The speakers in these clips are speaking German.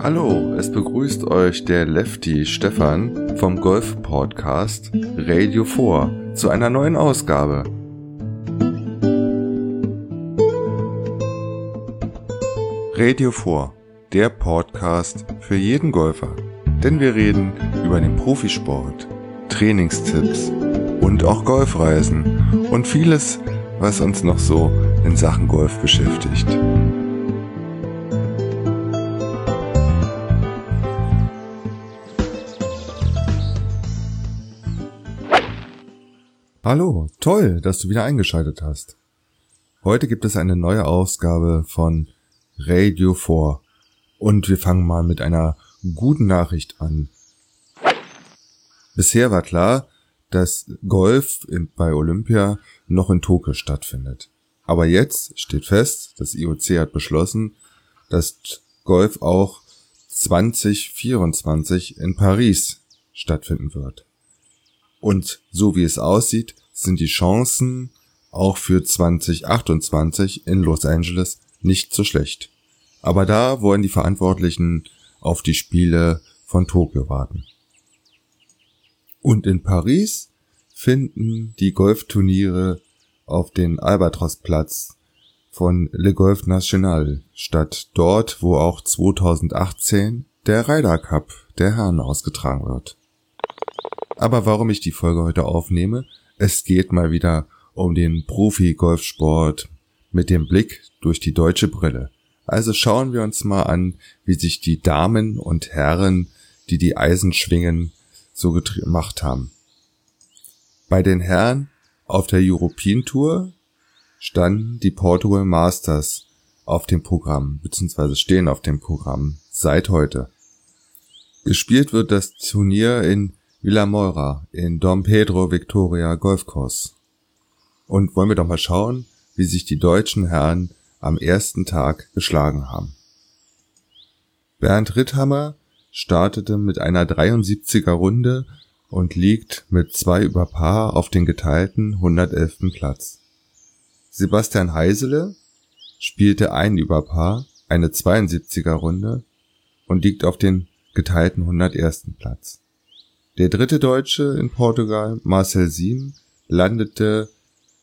Hallo, es begrüßt euch der Lefty Stefan vom Golf Podcast Radio 4 zu einer neuen Ausgabe. Radio 4, der Podcast für jeden Golfer. Denn wir reden über den Profisport, Trainingstipps und auch Golfreisen und vieles, was uns noch so in Sachen Golf beschäftigt. Hallo, toll, dass du wieder eingeschaltet hast. Heute gibt es eine neue Ausgabe von Radio 4 und wir fangen mal mit einer guten Nachricht an. Bisher war klar, dass Golf bei Olympia noch in Tokio stattfindet. Aber jetzt steht fest, das IOC hat beschlossen, dass Golf auch 2024 in Paris stattfinden wird. Und so wie es aussieht, sind die Chancen auch für 2028 in Los Angeles nicht so schlecht. Aber da wollen die Verantwortlichen auf die Spiele von Tokio warten. Und in Paris finden die Golfturniere auf den Albatrosplatz von Le Golf National statt, dort wo auch 2018 der Ryder Cup der Herren ausgetragen wird. Aber warum ich die Folge heute aufnehme, es geht mal wieder um den Profi-Golfsport mit dem Blick durch die deutsche Brille. Also schauen wir uns mal an, wie sich die Damen und Herren, die die Eisen schwingen, so gemacht haben. Bei den Herren auf der European Tour standen die Portugal Masters auf dem Programm, beziehungsweise stehen auf dem Programm seit heute. Gespielt wird das Turnier in Villamoira in Dom Pedro Victoria Golfkurs. Und wollen wir doch mal schauen, wie sich die deutschen Herren am ersten Tag geschlagen haben. Bernd Ritthammer startete mit einer 73er Runde und liegt mit zwei über Paar auf den geteilten 111. Platz. Sebastian Heisele spielte ein über Paar, eine 72er Runde und liegt auf den geteilten 101. Platz. Der dritte Deutsche in Portugal, Marcel Siem, landete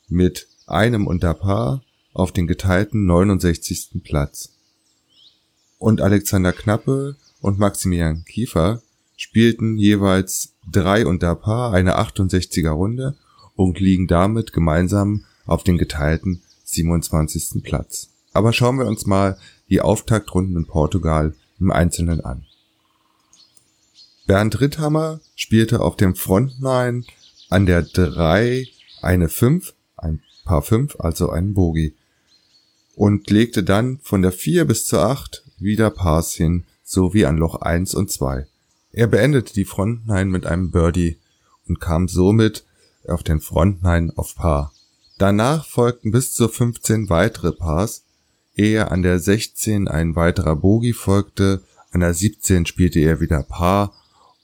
mit einem unter Paar auf den geteilten 69. Platz. Und Alexander Knappe und Maximilian Kiefer spielten jeweils drei unter Paar, eine 68er Runde und liegen damit gemeinsam auf den geteilten 27. Platz. Aber schauen wir uns mal die Auftaktrunden in Portugal im Einzelnen an. Bernd Ritthammer spielte auf dem Frontline an der 3 eine 5, ein Paar 5, also einen Bogie. Und legte dann von der 4 bis zur 8 wieder Pars hin, sowie an Loch 1 und 2. Er beendete die Frontline mit einem Birdie und kam somit auf den Frontline auf Paar. Danach folgten bis zu 15 weitere Pars, ehe an der 16 ein weiterer Bogie folgte, an der 17 spielte er wieder Paar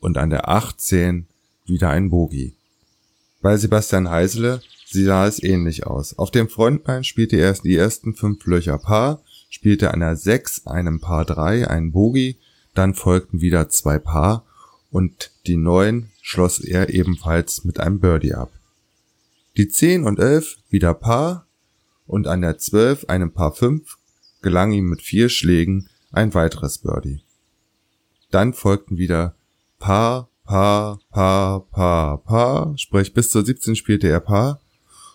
und an der 18 wieder ein Bogie. Bei Sebastian Heisele sah es ähnlich aus. Auf dem Frontbein spielte er die ersten fünf Löcher Paar, spielte an der 6 einem Paar 3 ein Bogie, dann folgten wieder zwei Paar und die 9 schloss er ebenfalls mit einem Birdie ab. Die 10 und 11 wieder Paar und an der 12 einem Paar 5 gelang ihm mit vier Schlägen ein weiteres Birdie. Dann folgten wieder Paar, Paar, Paar, Paar, Paar, sprich bis zur 17 spielte er Paar,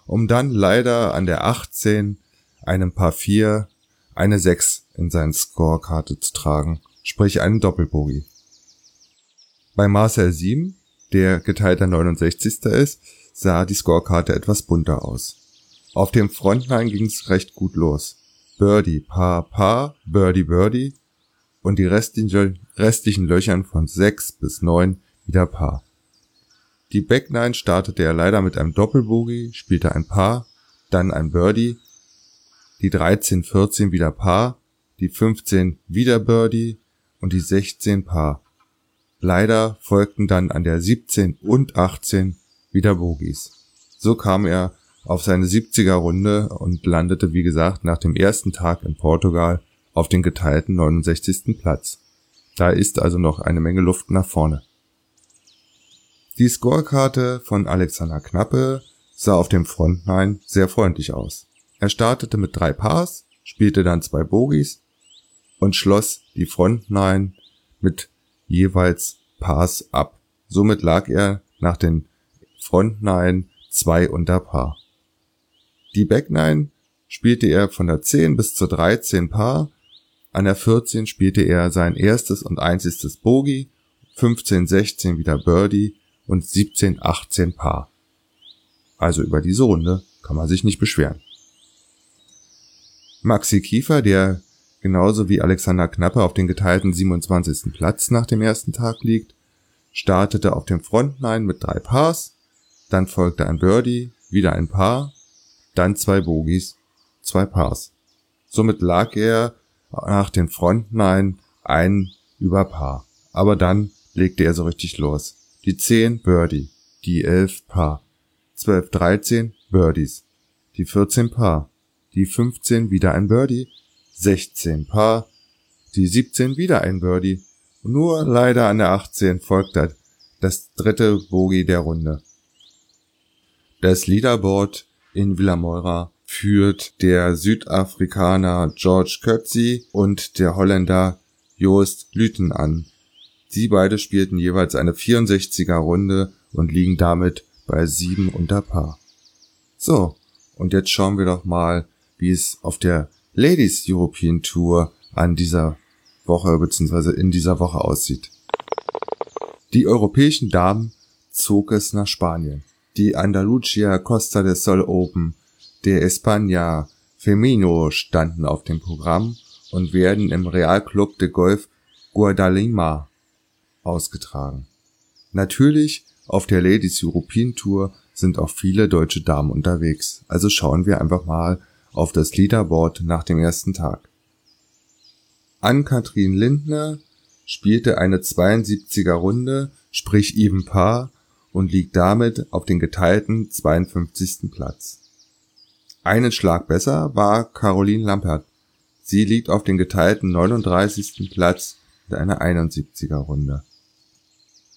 um dann leider an der 18 einem Paar 4 eine 6 in seine Scorekarte zu tragen, sprich einen Doppelbogie. Bei Marcel 7, der geteilter 69. ist, sah die Scorekarte etwas bunter aus. Auf dem Frontline ging's recht gut los. Birdie, Paar, Paar, Birdie, Birdie, und die restlichen, Löchern von 6 bis 9 wieder Paar. Die Backline startete er leider mit einem Doppelbogey, spielte ein Paar, dann ein Birdie, die 13, 14 wieder Paar, die 15 wieder Birdie und die 16 Paar. Leider folgten dann an der 17 und 18 wieder Bogies. So kam er auf seine 70er Runde und landete wie gesagt nach dem ersten Tag in Portugal auf den geteilten 69. Platz. Da ist also noch eine Menge Luft nach vorne. Die Scorekarte von Alexander Knappe sah auf dem Frontline sehr freundlich aus. Er startete mit drei Pars, spielte dann zwei Bogies und schloss die Frontline mit jeweils Pars ab. Somit lag er nach den Frontline zwei unter Paar. Die Backline spielte er von der 10 bis zur 13 Paar, an der 14 spielte er sein erstes und einziges Bogie, 15, 16 wieder Birdie und 17, 18 Paar. Also über diese Runde kann man sich nicht beschweren. Maxi Kiefer, der genauso wie Alexander Knappe auf den geteilten 27. Platz nach dem ersten Tag liegt, startete auf dem Frontline mit drei Pars, dann folgte ein Birdie, wieder ein Paar, dann zwei Bogies, zwei Pars. Somit lag er nach den Frontline ein über Paar. Aber dann legte er so richtig los. Die 10 Birdie, die 11 Paar, 12, 13 Birdies, die 14 Paar, die 15 wieder ein Birdie, 16 Paar, die 17 wieder ein Birdie. nur leider an der 18 folgt das dritte Bogie der Runde. Das Leaderboard in Villamoira führt der Südafrikaner George Kötzi und der Holländer Joost Lüten an. Sie beide spielten jeweils eine 64er Runde und liegen damit bei sieben unter Paar. So, und jetzt schauen wir doch mal, wie es auf der Ladies European Tour an dieser Woche bzw. in dieser Woche aussieht. Die europäischen Damen zog es nach Spanien. Die Andalucia Costa del Sol Open der España Femino standen auf dem Programm und werden im Real Club de Golf Guadalima ausgetragen. Natürlich auf der Ladies European Tour sind auch viele deutsche Damen unterwegs, also schauen wir einfach mal auf das Leaderboard nach dem ersten Tag. Ann-Kathrin Lindner spielte eine 72er Runde, sprich Even Paar und liegt damit auf den geteilten 52. Platz. Einen Schlag besser war Caroline Lampert. Sie liegt auf den geteilten 39. Platz mit einer 71er Runde.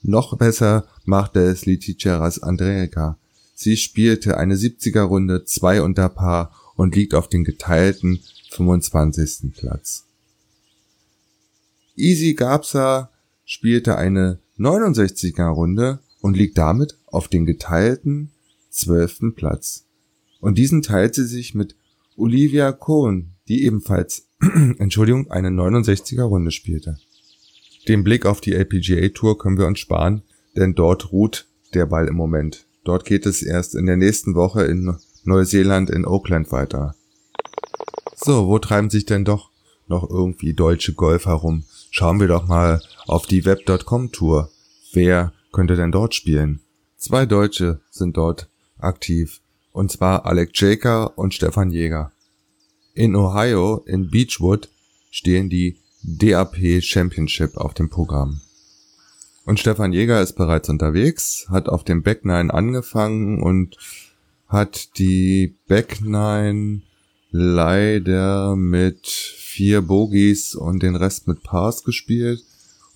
Noch besser machte es Leticeras Andreika. Sie spielte eine 70er Runde, zwei unter Paar und liegt auf den geteilten 25. Platz. Easy Gabsa spielte eine 69er Runde und liegt damit auf den geteilten 12. Platz und diesen teilt sie sich mit Olivia Cohn, die ebenfalls, Entschuldigung, eine 69er Runde spielte. Den Blick auf die LPGA Tour können wir uns sparen, denn dort ruht der Ball im Moment. Dort geht es erst in der nächsten Woche in Neuseeland in Oakland weiter. So, wo treiben sich denn doch noch irgendwie deutsche Golfer rum? Schauen wir doch mal auf die Web.com Tour. Wer könnte denn dort spielen? Zwei Deutsche sind dort aktiv und zwar Alec Jaker und Stefan Jäger. In Ohio, in Beechwood, stehen die DAP Championship auf dem Programm. Und Stefan Jäger ist bereits unterwegs, hat auf dem Back 9 angefangen und hat die Back 9 leider mit vier Bogies und den Rest mit Pars gespielt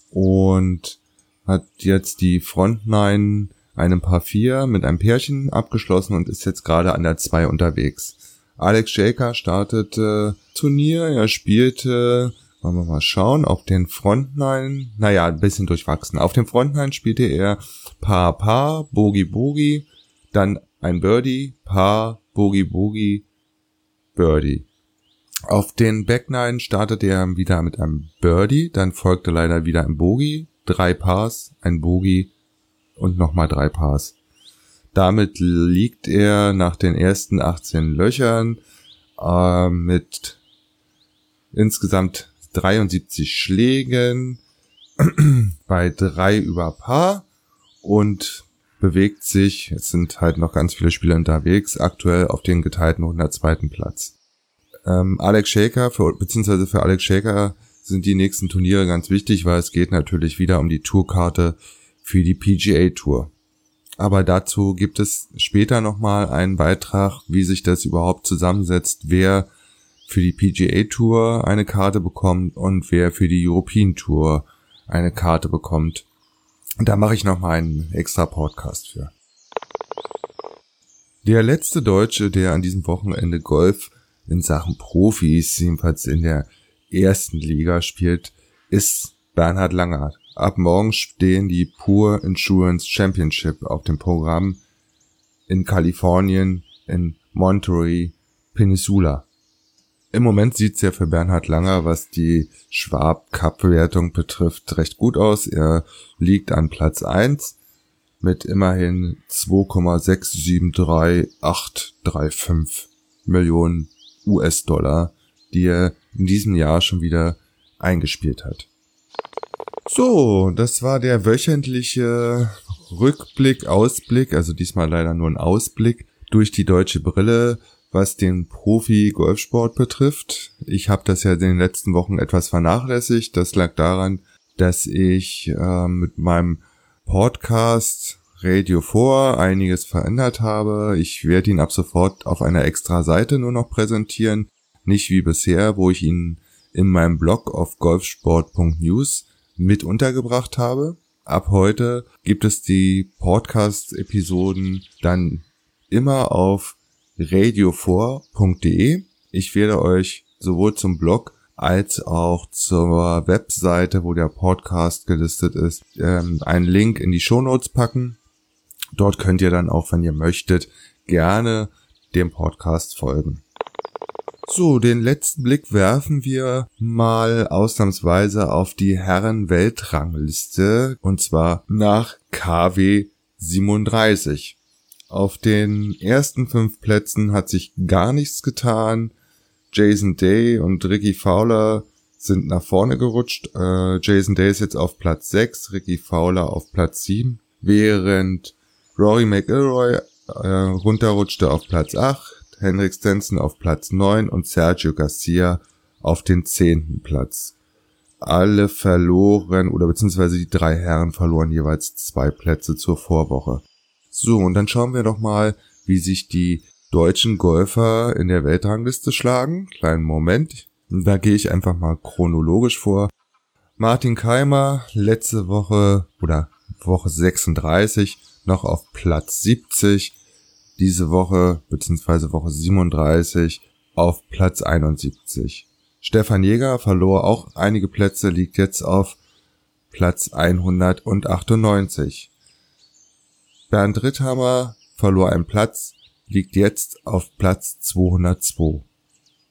und hat jetzt die Front 9 einem Paar 4 mit einem Pärchen abgeschlossen und ist jetzt gerade an der 2 unterwegs. Alex Shaker startete Turnier, er spielte, wollen wir mal schauen, auf den Frontline, naja, ein bisschen durchwachsen. Auf dem Frontline spielte er Paar Paar, Bogi Bogi, dann ein Birdie, Paar, Bogi Bogi, Birdie. Auf den Backnine startete er wieder mit einem Birdie, dann folgte leider wieder ein Bogi, drei Pars, ein Bogi, und nochmal drei Pars. Damit liegt er nach den ersten 18 Löchern äh, mit insgesamt 73 Schlägen bei drei über Paar und bewegt sich, es sind halt noch ganz viele Spieler unterwegs, aktuell auf den geteilten 102. Platz. Ähm, Alex Shaker, für, beziehungsweise für Alex Shaker sind die nächsten Turniere ganz wichtig, weil es geht natürlich wieder um die Tourkarte für die PGA Tour. Aber dazu gibt es später nochmal einen Beitrag, wie sich das überhaupt zusammensetzt, wer für die PGA Tour eine Karte bekommt und wer für die European Tour eine Karte bekommt. Und da mache ich noch mal einen extra Podcast für. Der letzte Deutsche, der an diesem Wochenende Golf in Sachen Profis, jedenfalls in der ersten Liga spielt, ist Bernhard Langer. Ab morgen stehen die Pure Insurance Championship auf dem Programm in Kalifornien, in Monterey Peninsula. Im Moment sieht's ja für Bernhard Langer, was die Schwab Cup Wertung betrifft, recht gut aus. Er liegt an Platz eins mit immerhin 2,673835 Millionen US-Dollar, die er in diesem Jahr schon wieder eingespielt hat. So, das war der wöchentliche Rückblick, Ausblick, also diesmal leider nur ein Ausblick durch die deutsche Brille, was den Profi-Golfsport betrifft. Ich habe das ja in den letzten Wochen etwas vernachlässigt. Das lag daran, dass ich äh, mit meinem Podcast Radio 4 einiges verändert habe. Ich werde ihn ab sofort auf einer extra Seite nur noch präsentieren, nicht wie bisher, wo ich ihn in meinem Blog auf golfsport.news mit untergebracht habe. Ab heute gibt es die Podcast-Episoden dann immer auf radio4.de. Ich werde euch sowohl zum Blog als auch zur Webseite, wo der Podcast gelistet ist, ähm, einen Link in die Shownotes packen. Dort könnt ihr dann auch, wenn ihr möchtet, gerne dem Podcast folgen. So, den letzten Blick werfen wir mal ausnahmsweise auf die Herren-Weltrangliste und zwar nach KW 37. Auf den ersten fünf Plätzen hat sich gar nichts getan. Jason Day und Ricky Fowler sind nach vorne gerutscht. Äh, Jason Day ist jetzt auf Platz 6, Ricky Fowler auf Platz 7, während Rory McIlroy äh, runterrutschte auf Platz 8, Henrik Stenson auf Platz 9 und Sergio Garcia auf den 10. Platz. Alle verloren oder beziehungsweise die drei Herren verloren jeweils zwei Plätze zur Vorwoche. So, und dann schauen wir doch mal, wie sich die deutschen Golfer in der Weltrangliste schlagen. Kleinen Moment. Da gehe ich einfach mal chronologisch vor. Martin Keimer letzte Woche oder Woche 36 noch auf Platz 70. Diese Woche beziehungsweise Woche 37 auf Platz 71. Stefan Jäger verlor auch einige Plätze, liegt jetzt auf Platz 198. Bernd Ritthammer verlor einen Platz, liegt jetzt auf Platz 202.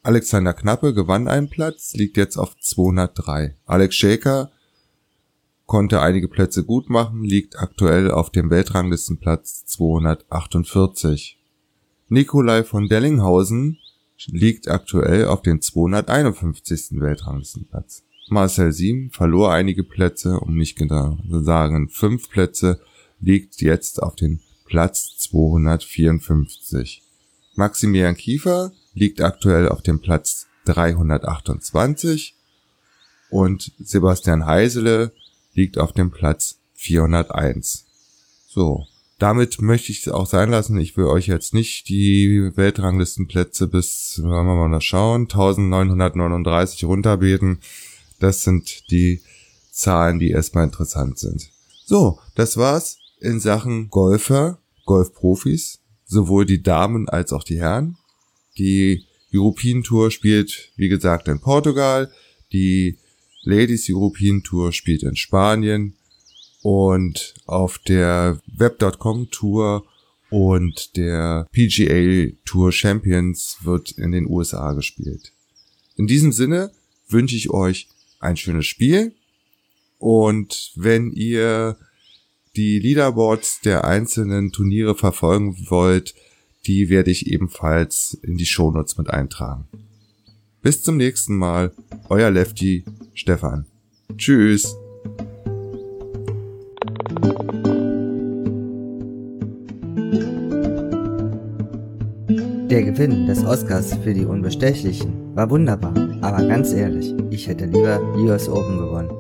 Alexander Knappe gewann einen Platz, liegt jetzt auf 203. Alex Shaker konnte einige Plätze gut machen, liegt aktuell auf dem Weltranglistenplatz 248. Nikolai von Dellinghausen liegt aktuell auf dem 251. Weltranglistenplatz. Marcel Siem verlor einige Plätze, um nicht genau zu sagen fünf Plätze, liegt jetzt auf dem Platz 254. Maximilian Kiefer liegt aktuell auf dem Platz 328 und Sebastian Heisele liegt auf dem Platz 401. So, damit möchte ich es auch sein lassen. Ich will euch jetzt nicht die Weltranglistenplätze bis, wollen wir mal schauen, 1939 runterbeten. Das sind die Zahlen, die erstmal interessant sind. So, das war's in Sachen Golfer, Golfprofis, sowohl die Damen als auch die Herren. Die European Tour spielt, wie gesagt, in Portugal. Die Ladies European Tour spielt in Spanien. Und auf der Web.com Tour und der PGA Tour Champions wird in den USA gespielt. In diesem Sinne wünsche ich euch ein schönes Spiel. Und wenn ihr die Leaderboards der einzelnen Turniere verfolgen wollt, die werde ich ebenfalls in die Shownotes mit eintragen. Bis zum nächsten Mal, euer Lefty Stefan. Tschüss. Der Gewinn des Oscars für die Unbestechlichen war wunderbar, aber ganz ehrlich, ich hätte lieber US Open gewonnen.